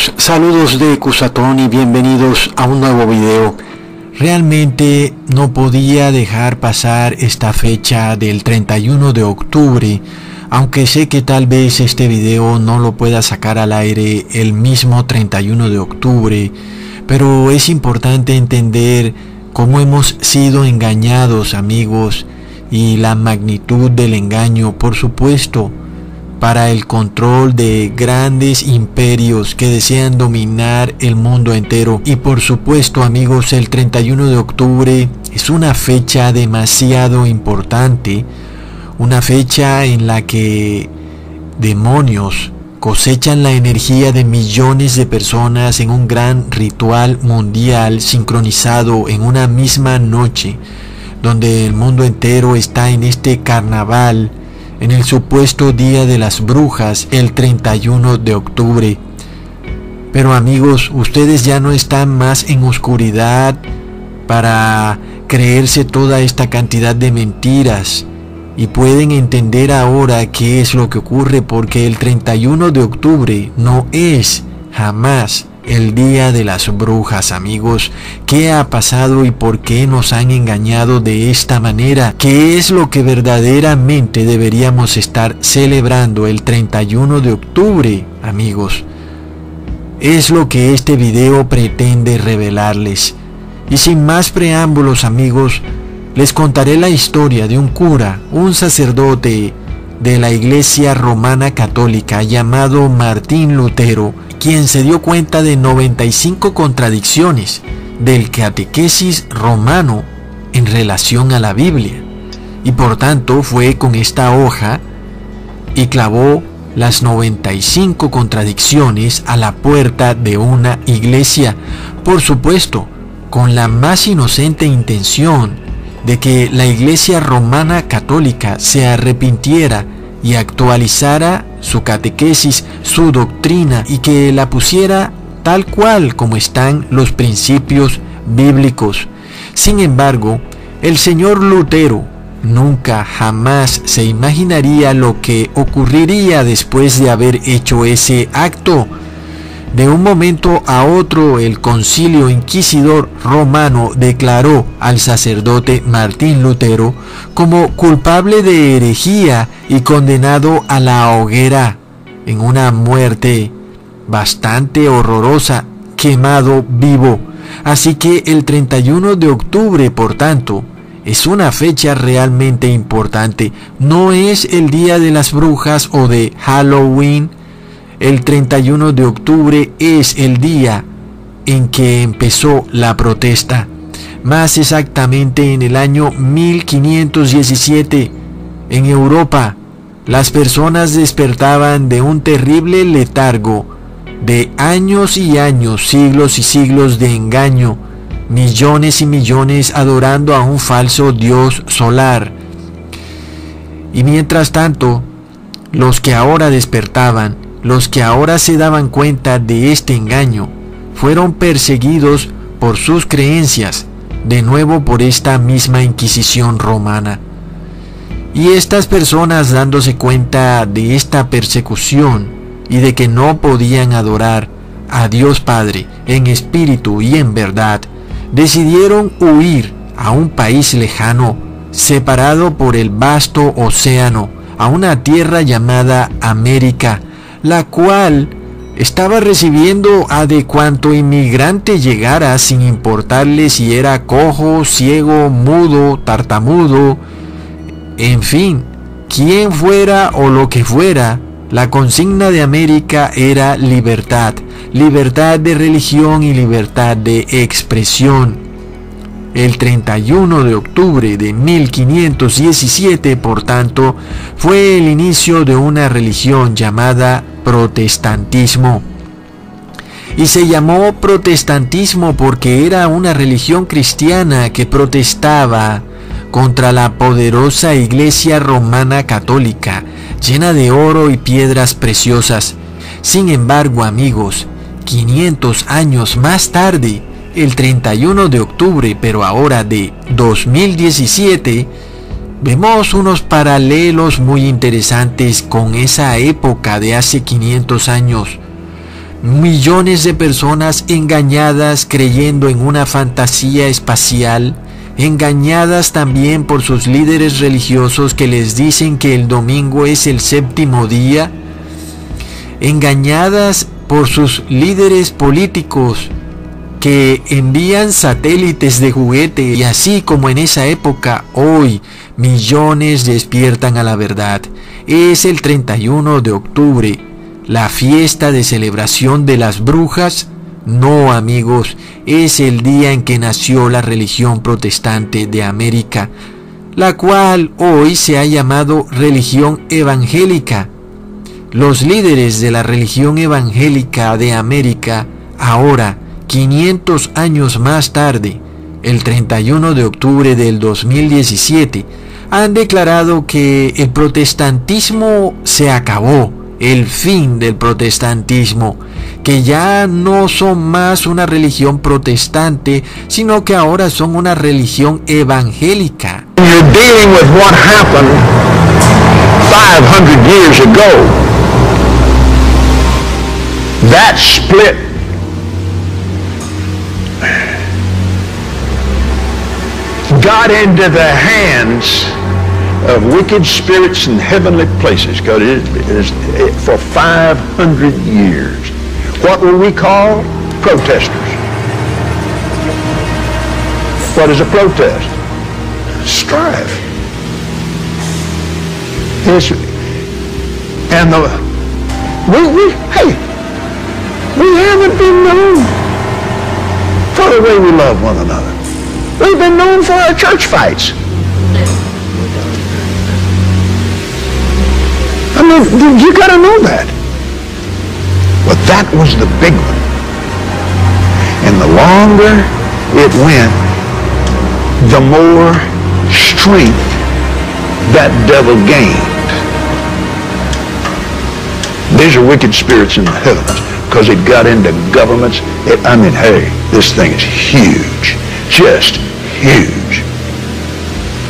Saludos de Cusatón y bienvenidos a un nuevo video. Realmente no podía dejar pasar esta fecha del 31 de octubre, aunque sé que tal vez este video no lo pueda sacar al aire el mismo 31 de octubre, pero es importante entender cómo hemos sido engañados amigos y la magnitud del engaño, por supuesto, para el control de grandes imperios que desean dominar el mundo entero. Y por supuesto amigos, el 31 de octubre es una fecha demasiado importante, una fecha en la que demonios cosechan la energía de millones de personas en un gran ritual mundial sincronizado en una misma noche, donde el mundo entero está en este carnaval en el supuesto Día de las Brujas el 31 de octubre. Pero amigos, ustedes ya no están más en oscuridad para creerse toda esta cantidad de mentiras y pueden entender ahora qué es lo que ocurre porque el 31 de octubre no es jamás el día de las brujas, amigos. ¿Qué ha pasado y por qué nos han engañado de esta manera? ¿Qué es lo que verdaderamente deberíamos estar celebrando el 31 de octubre, amigos? Es lo que este video pretende revelarles. Y sin más preámbulos, amigos, les contaré la historia de un cura, un sacerdote de la Iglesia Romana Católica llamado Martín Lutero, quien se dio cuenta de 95 contradicciones del catequesis romano en relación a la Biblia. Y por tanto fue con esta hoja y clavó las 95 contradicciones a la puerta de una iglesia, por supuesto, con la más inocente intención de que la iglesia romana católica se arrepintiera y actualizara su catequesis, su doctrina y que la pusiera tal cual como están los principios bíblicos. Sin embargo, el señor Lutero nunca jamás se imaginaría lo que ocurriría después de haber hecho ese acto de un momento a otro el concilio inquisidor romano declaró al sacerdote Martín Lutero como culpable de herejía y condenado a la hoguera en una muerte bastante horrorosa, quemado vivo. Así que el 31 de octubre, por tanto, es una fecha realmente importante. No es el día de las brujas o de Halloween, el 31 de octubre es el día en que empezó la protesta. Más exactamente en el año 1517, en Europa, las personas despertaban de un terrible letargo, de años y años, siglos y siglos de engaño, millones y millones adorando a un falso dios solar. Y mientras tanto, los que ahora despertaban los que ahora se daban cuenta de este engaño fueron perseguidos por sus creencias, de nuevo por esta misma Inquisición romana. Y estas personas dándose cuenta de esta persecución y de que no podían adorar a Dios Padre en espíritu y en verdad, decidieron huir a un país lejano, separado por el vasto océano, a una tierra llamada América, la cual estaba recibiendo a de cuanto inmigrante llegara sin importarle si era cojo, ciego, mudo, tartamudo, en fin, quien fuera o lo que fuera, la consigna de América era libertad, libertad de religión y libertad de expresión. El 31 de octubre de 1517, por tanto, fue el inicio de una religión llamada protestantismo. Y se llamó protestantismo porque era una religión cristiana que protestaba contra la poderosa iglesia romana católica, llena de oro y piedras preciosas. Sin embargo, amigos, 500 años más tarde, el 31 de octubre, pero ahora de 2017, vemos unos paralelos muy interesantes con esa época de hace 500 años. millones de personas engañadas creyendo en una fantasía espacial, engañadas también por sus líderes religiosos que les dicen que el domingo es el séptimo día, engañadas por sus líderes políticos que envían satélites de juguete y así como en esa época, hoy millones despiertan a la verdad. Es el 31 de octubre, la fiesta de celebración de las brujas. No amigos, es el día en que nació la religión protestante de América, la cual hoy se ha llamado religión evangélica. Los líderes de la religión evangélica de América ahora 500 años más tarde, el 31 de octubre del 2017, han declarado que el protestantismo se acabó, el fin del protestantismo, que ya no son más una religión protestante, sino que ahora son una religión evangélica. You're dealing with what happened 500 years ago. That split got into the hands of wicked spirits in heavenly places because it is for 500 years. What were we called? Protesters. What is a protest? Strife. Yes. And the, we, we, hey, we haven't been known for the way we love one another. We've been known for our church fights. I mean, you got to know that. But that was the big one. And the longer it went, the more strength that devil gained. These are wicked spirits in the heavens because it got into governments. It, I mean, hey, this thing is huge. Just huge.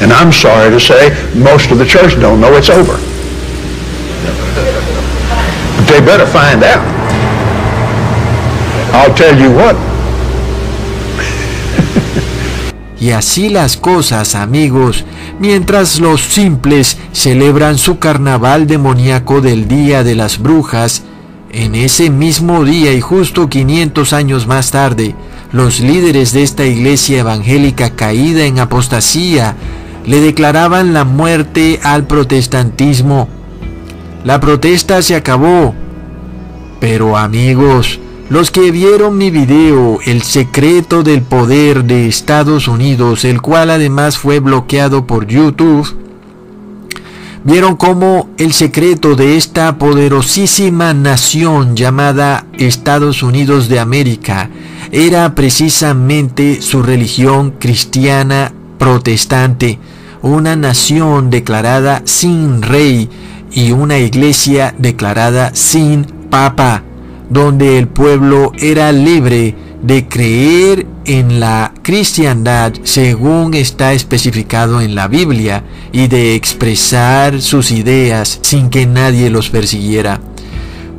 And I'm sorry to say, most of the church don't know it's over. But they better find out. I'll tell you what. Y así las cosas, amigos, mientras los simples celebran su carnaval demoníaco del Día de las Brujas, en ese mismo día y justo 500 años más tarde, los líderes de esta iglesia evangélica caída en apostasía le declaraban la muerte al protestantismo. La protesta se acabó. Pero amigos, los que vieron mi video El secreto del poder de Estados Unidos, el cual además fue bloqueado por YouTube, vieron cómo el secreto de esta poderosísima nación llamada Estados Unidos de América era precisamente su religión cristiana protestante, una nación declarada sin rey y una iglesia declarada sin papa, donde el pueblo era libre de creer en la cristiandad según está especificado en la Biblia y de expresar sus ideas sin que nadie los persiguiera.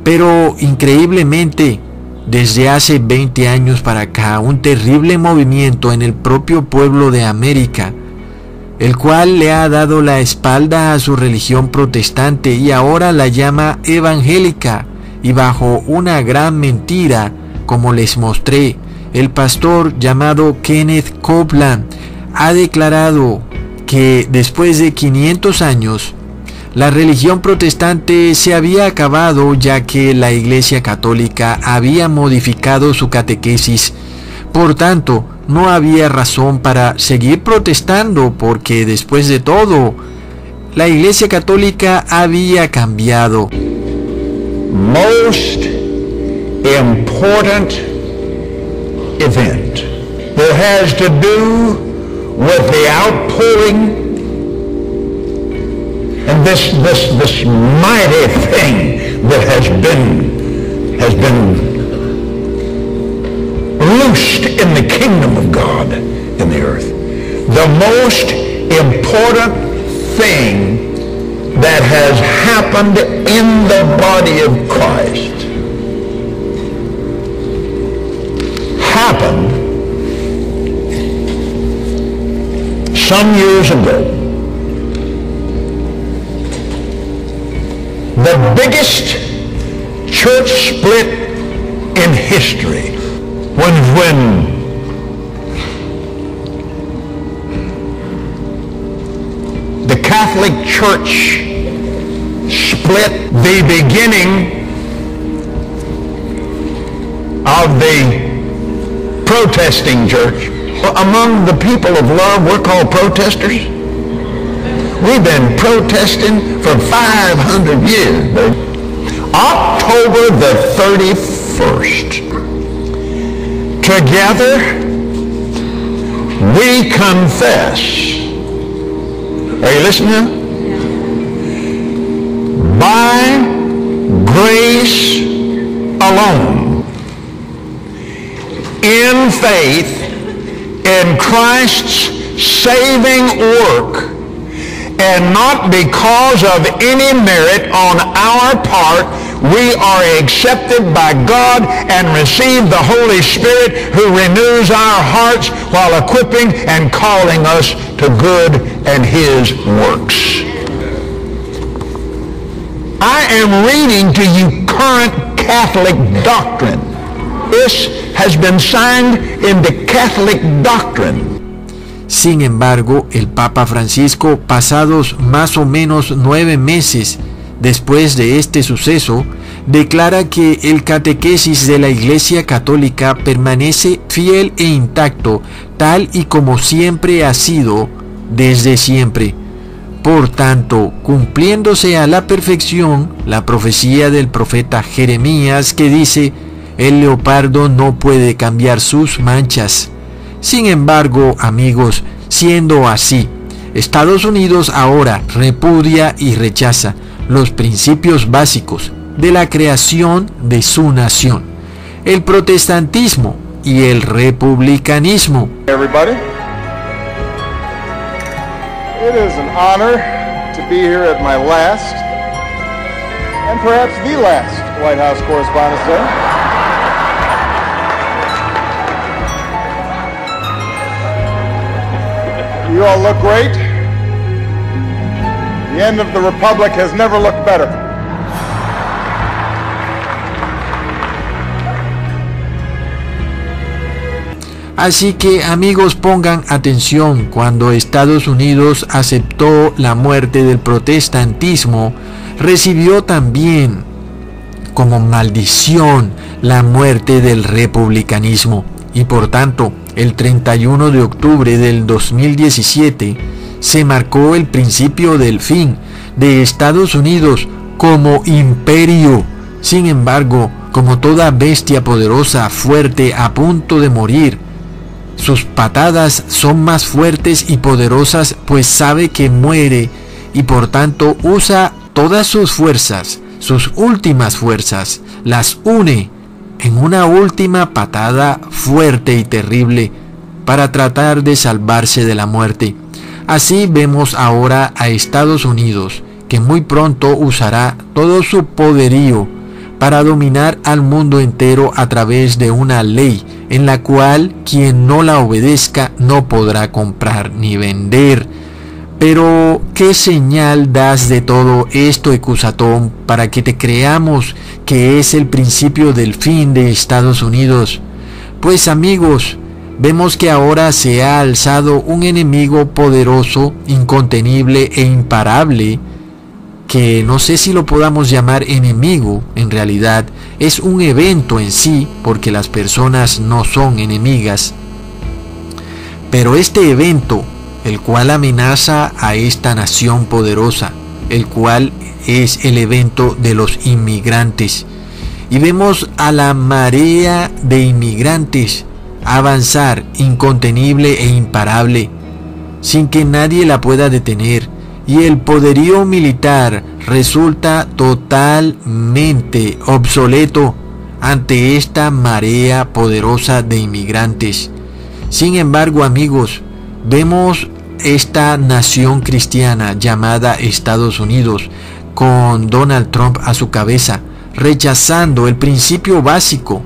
Pero increíblemente, desde hace 20 años para acá, un terrible movimiento en el propio pueblo de América, el cual le ha dado la espalda a su religión protestante y ahora la llama evangélica, y bajo una gran mentira, como les mostré, el pastor llamado Kenneth Copeland ha declarado que después de 500 años, la religión protestante se había acabado ya que la Iglesia Católica había modificado su catequesis. Por tanto, no había razón para seguir protestando porque después de todo, la Iglesia Católica había cambiado. Most important event that has to do with the outpouring and this, this, this mighty thing that has been, has been loosed in the kingdom of God in the earth. The most important thing that has happened in the body of Christ happened some years ago. The biggest church split in history when when Catholic Church split the beginning of the protesting church. Among the people of love, we're called protesters. We've been protesting for 500 years. October the 31st. Together, we confess. Are you listening? Grace alone, in faith in Christ's saving work, and not because of any merit on our part, we are accepted by God and receive the Holy Spirit who renews our hearts while equipping and calling us to good and his works. I am reading to you current Catholic doctrine. This has been signed into Catholic doctrine. Sin embargo, el Papa Francisco, pasados más o menos nueve meses después de este suceso, declara que el catequesis de la Iglesia Católica permanece fiel e intacto, tal y como siempre ha sido desde siempre. Por tanto, cumpliéndose a la perfección la profecía del profeta Jeremías que dice, el leopardo no puede cambiar sus manchas. Sin embargo, amigos, siendo así, Estados Unidos ahora repudia y rechaza los principios básicos de la creación de su nación, el protestantismo y el republicanismo. It is an honor to be here at my last, and perhaps the last, White House Correspondents' Day. You all look great. The end of the Republic has never looked better. Así que amigos pongan atención cuando Estados Unidos aceptó la muerte del protestantismo, recibió también como maldición la muerte del republicanismo y por tanto el 31 de octubre del 2017 se marcó el principio del fin de Estados Unidos como imperio. Sin embargo, como toda bestia poderosa, fuerte, a punto de morir, sus patadas son más fuertes y poderosas pues sabe que muere y por tanto usa todas sus fuerzas, sus últimas fuerzas, las une en una última patada fuerte y terrible para tratar de salvarse de la muerte. Así vemos ahora a Estados Unidos, que muy pronto usará todo su poderío para dominar al mundo entero a través de una ley en la cual quien no la obedezca no podrá comprar ni vender. Pero, ¿qué señal das de todo esto, Ecusatón, para que te creamos que es el principio del fin de Estados Unidos? Pues amigos, vemos que ahora se ha alzado un enemigo poderoso, incontenible e imparable, que no sé si lo podamos llamar enemigo, en realidad es un evento en sí, porque las personas no son enemigas. Pero este evento el cual amenaza a esta nación poderosa, el cual es el evento de los inmigrantes. Y vemos a la marea de inmigrantes avanzar incontenible e imparable, sin que nadie la pueda detener, y el poderío militar resulta totalmente obsoleto ante esta marea poderosa de inmigrantes. Sin embargo, amigos, vemos esta nación cristiana llamada Estados Unidos, con Donald Trump a su cabeza, rechazando el principio básico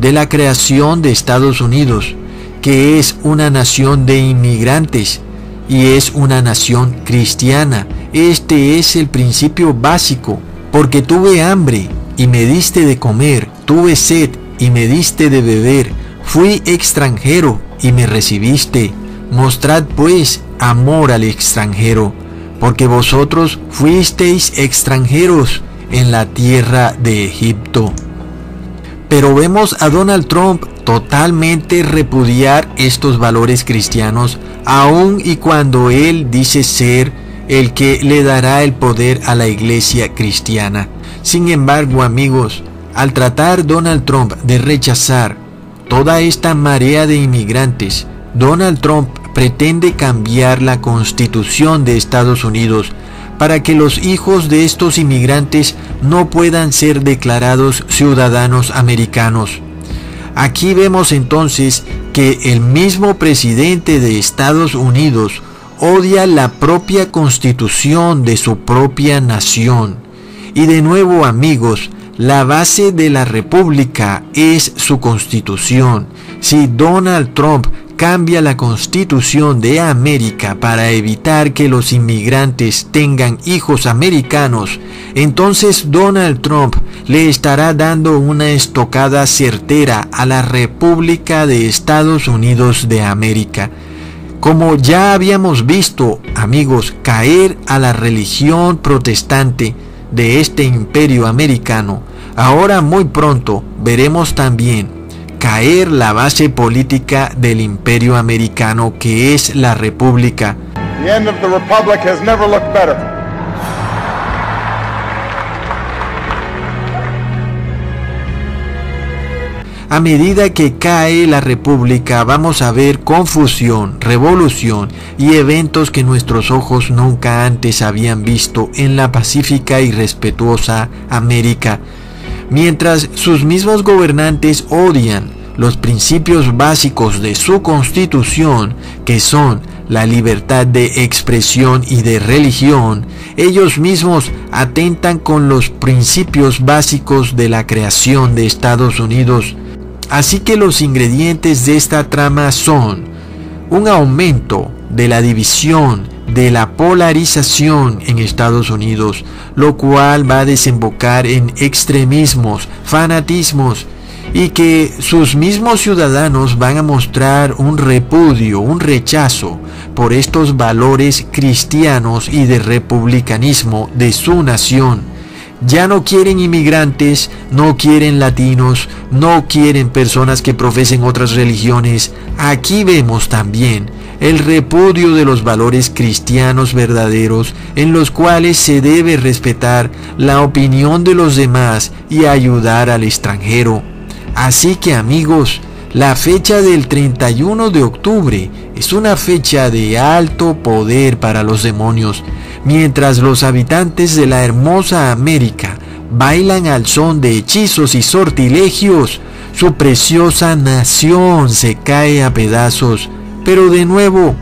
de la creación de Estados Unidos, que es una nación de inmigrantes, y es una nación cristiana. Este es el principio básico, porque tuve hambre y me diste de comer, tuve sed y me diste de beber, fui extranjero y me recibiste. Mostrad pues amor al extranjero, porque vosotros fuisteis extranjeros en la tierra de Egipto. Pero vemos a Donald Trump totalmente repudiar estos valores cristianos, aun y cuando él dice ser el que le dará el poder a la iglesia cristiana. Sin embargo, amigos, al tratar Donald Trump de rechazar toda esta marea de inmigrantes, Donald Trump pretende cambiar la constitución de Estados Unidos para que los hijos de estos inmigrantes no puedan ser declarados ciudadanos americanos. Aquí vemos entonces que el mismo presidente de Estados Unidos odia la propia constitución de su propia nación. Y de nuevo amigos, la base de la república es su constitución. Si Donald Trump cambia la constitución de América para evitar que los inmigrantes tengan hijos americanos, entonces Donald Trump le estará dando una estocada certera a la República de Estados Unidos de América. Como ya habíamos visto, amigos, caer a la religión protestante de este imperio americano, ahora muy pronto veremos también caer la base política del imperio americano que es la república. A medida que cae la república vamos a ver confusión, revolución y eventos que nuestros ojos nunca antes habían visto en la pacífica y respetuosa América mientras sus mismos gobernantes odian los principios básicos de su constitución, que son la libertad de expresión y de religión, ellos mismos atentan con los principios básicos de la creación de Estados Unidos. Así que los ingredientes de esta trama son un aumento de la división de la polarización en Estados Unidos, lo cual va a desembocar en extremismos, fanatismos y que sus mismos ciudadanos van a mostrar un repudio, un rechazo por estos valores cristianos y de republicanismo de su nación. Ya no quieren inmigrantes, no quieren latinos, no quieren personas que profesen otras religiones. Aquí vemos también el repudio de los valores cristianos verdaderos en los cuales se debe respetar la opinión de los demás y ayudar al extranjero. Así que amigos, la fecha del 31 de octubre es una fecha de alto poder para los demonios, mientras los habitantes de la hermosa América bailan al son de hechizos y sortilegios, su preciosa nación se cae a pedazos pero de nuevo,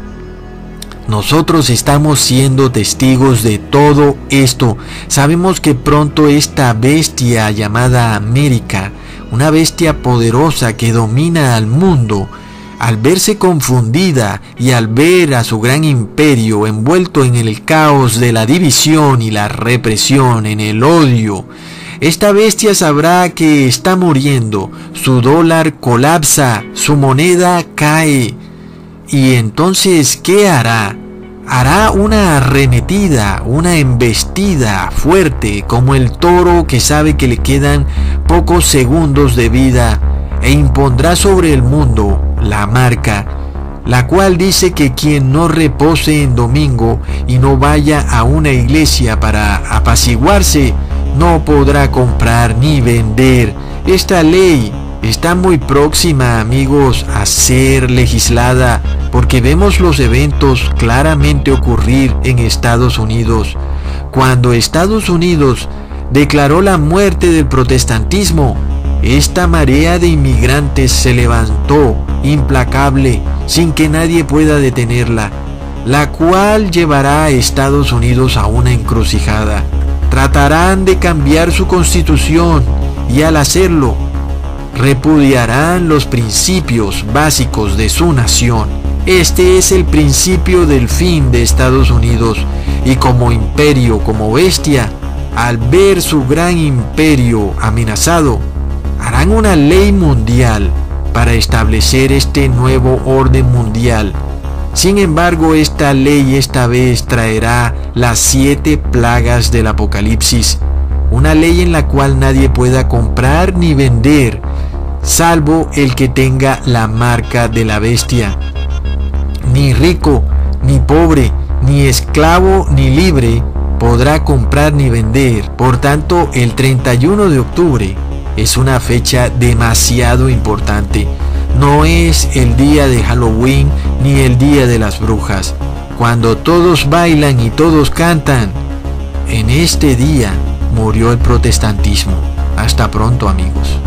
nosotros estamos siendo testigos de todo esto. Sabemos que pronto esta bestia llamada América, una bestia poderosa que domina al mundo, al verse confundida y al ver a su gran imperio envuelto en el caos de la división y la represión, en el odio, esta bestia sabrá que está muriendo, su dólar colapsa, su moneda cae, y entonces, ¿qué hará? Hará una arremetida, una embestida fuerte, como el toro que sabe que le quedan pocos segundos de vida, e impondrá sobre el mundo la marca, la cual dice que quien no repose en domingo y no vaya a una iglesia para apaciguarse, no podrá comprar ni vender. Esta ley está muy próxima, amigos, a ser legislada porque vemos los eventos claramente ocurrir en Estados Unidos. Cuando Estados Unidos declaró la muerte del protestantismo, esta marea de inmigrantes se levantó implacable sin que nadie pueda detenerla, la cual llevará a Estados Unidos a una encrucijada. Tratarán de cambiar su constitución y al hacerlo repudiarán los principios básicos de su nación Este es el principio del fin de Estados Unidos y como imperio, como bestia, al ver su gran imperio amenazado, harán una ley mundial para establecer este nuevo orden mundial. Sin embargo, esta ley esta vez traerá las siete plagas del Apocalipsis, una ley en la cual nadie pueda comprar ni vender, salvo el que tenga la marca de la bestia. Ni rico, ni pobre, ni esclavo, ni libre podrá comprar ni vender. Por tanto, el 31 de octubre es una fecha demasiado importante. No es el día de Halloween ni el día de las brujas. Cuando todos bailan y todos cantan, en este día murió el protestantismo. Hasta pronto amigos.